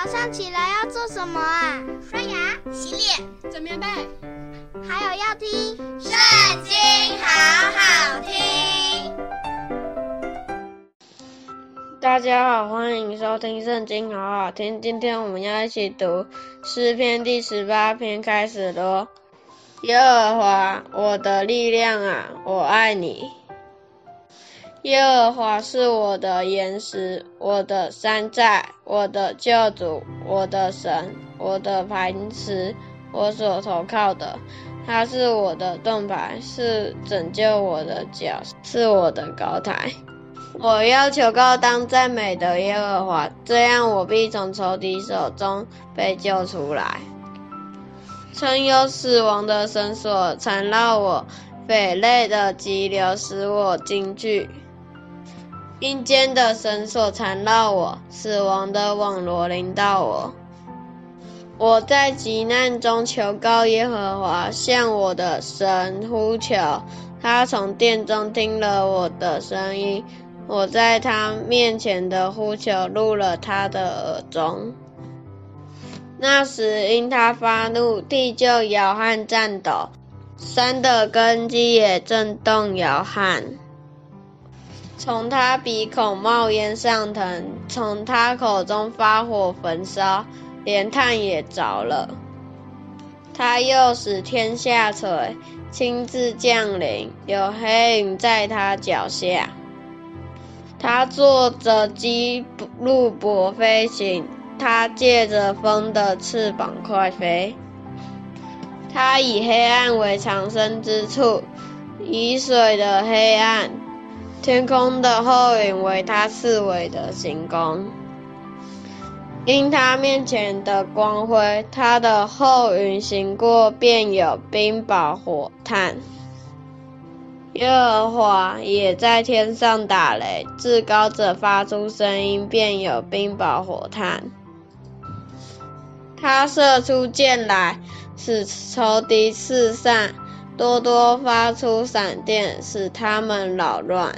早上起来要做什么啊？刷牙、洗脸、整棉被，还有要听《圣经》，好好听。大家好，欢迎收听《圣经》，好好听。今天我们要一起读诗篇第十八篇，开始咯。耶和华，我的力量啊，我爱你。耶和华是我的岩石，我的山寨，我的救主，我的神，我的磐石，我所投靠的。他是我的盾牌，是拯救我的角，是我的高台。我要求告当赞美的耶和华，这样我必从仇敌手中被救出来。曾有死亡的绳索缠绕我，匪类的激流使我惊惧。阴间的绳索缠绕我，死亡的网罗临到我。我在急难中求告耶和华，向我的神呼求。他从殿中听了我的声音，我在他面前的呼求入了他的耳中。那时因他发怒，地就摇撼颤抖，山的根基也震动摇撼。从他鼻孔冒烟上腾，从他口中发火焚烧，连炭也着了。他又使天下垂，亲自降临，有黑云在他脚下。他坐着基路伯飞行，他借着风的翅膀快飞。他以黑暗为藏身之处，以水的黑暗。天空的后影为他四围的行宫，因他面前的光辉，他的后云行过，便有冰雹火炭。耶和华也在天上打雷，至高者发出声音，便有冰雹火炭。他射出箭来，使仇敌四散。多多发出闪电，使他们扰乱。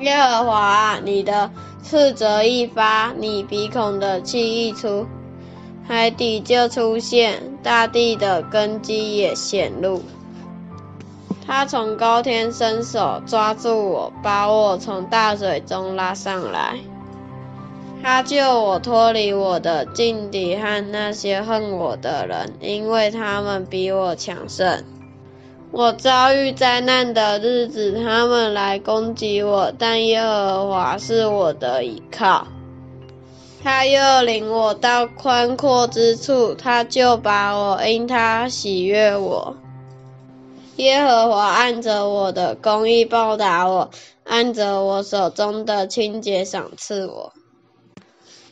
耶和华，你的斥责一发，你鼻孔的气一出，海底就出现，大地的根基也显露。他从高天伸手抓住我，把我从大水中拉上来。他救我脱离我的劲敌和那些恨我的人，因为他们比我强盛。我遭遇灾难的日子，他们来攻击我，但耶和华是我的依靠。他又领我到宽阔之处，他就把我，因他喜悦我。耶和华按着我的公义报答我，按着我手中的清洁赏赐我。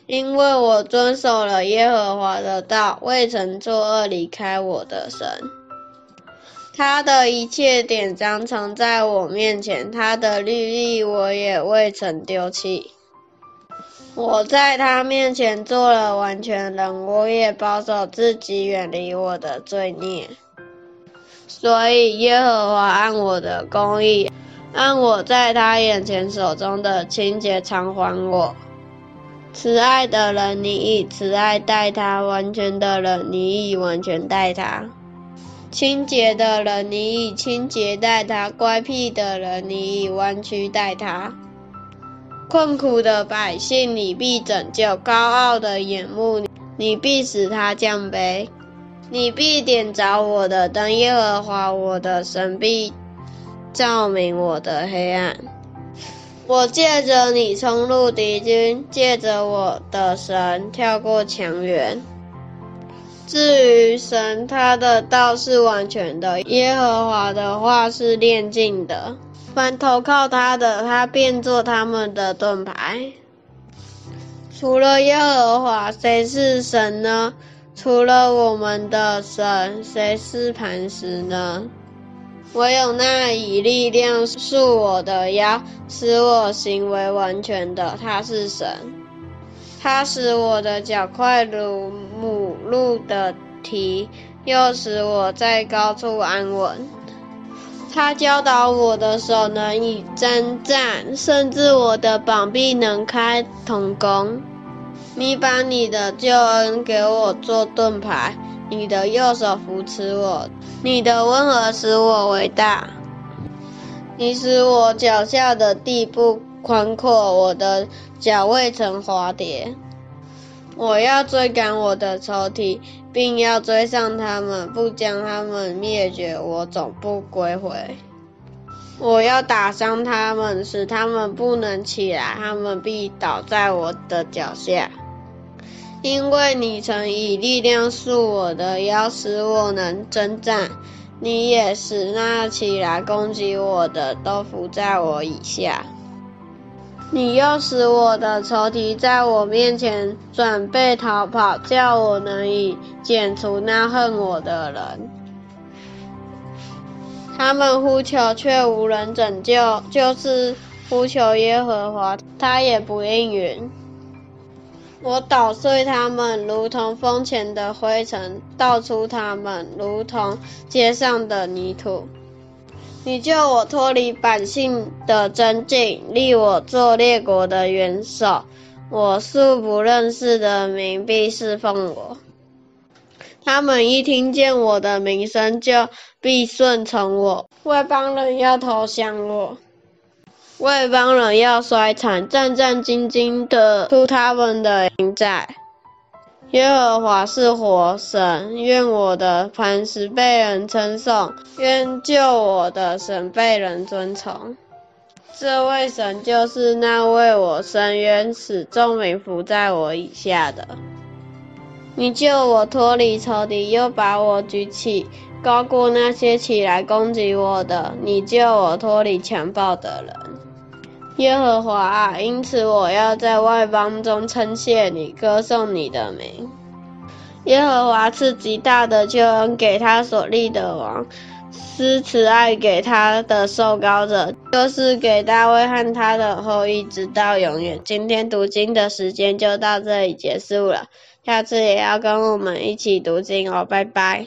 因为我遵守了耶和华的道，未曾作恶离开我的神。他的一切典章常在我面前，他的律例我也未曾丢弃。我在他面前做了完全人，我也保守自己远离我的罪孽。所以耶和华按我的公义，按我在他眼前手中的清洁偿还我。慈爱的人，你以慈爱待他；完全的人，你以完全待他。清洁的人，你以清洁待他；乖僻的人，你以弯曲待他。困苦的百姓，你必拯救；高傲的眼目，你必使他降卑。你必点着我的灯，耶和华我的神必照明我的黑暗。我借着你冲入敌军，借着我的神跳过墙垣。至于神，他的道是完全的；耶和华的话是炼净的。凡投靠他的，他便作他们的盾牌。除了耶和华，谁是神呢？除了我们的神，谁是磐石呢？唯有那以力量束我的腰，使我行为完全的，他是神。他使我的脚快如母鹿的蹄，又使我在高处安稳。他教导我的手能以征战，甚至我的膀臂能开铜弓。你把你的救恩给我做盾牌，你的右手扶持我，你的温和使我为大。你使我脚下的地不宽阔，我的脚未曾滑跌。我要追赶我的仇敌，并要追上他们，不将他们灭绝，我总不归回。我要打伤他们，使他们不能起来，他们必倒在我的脚下。因为你曾以力量束我的腰，使我能征战。你也使那起来攻击我的都伏在我以下。你又使我的仇敌在我面前准备逃跑，叫我能以剪除那恨我的人。他们呼求却无人拯救，就是呼求耶和华，他也不应允。我捣碎他们，如同风前的灰尘；倒出他们，如同街上的泥土。你救我脱离百姓的尊敬，立我做列国的元首。我素不认识的民必侍奉我。他们一听见我的名声，就必顺从我。外邦人要投降我。外邦人要衰残，战战兢兢的出他们的营寨。耶和华是活神，愿我的磐石被人称颂，愿救我的神被人尊崇。这位神就是那为我伸冤、使众民伏在我以下的。你救我脱离仇敌，又把我举起，高过那些起来攻击我的。你救我脱离强暴的人。耶和华，因此我要在外邦中称谢你，歌颂你的名。耶和华赐极大的救恩给他所立的王，施慈爱给他的受膏者，就是给大卫和他的后裔，直到永远。今天读经的时间就到这里结束了，下次也要跟我们一起读经哦，拜拜。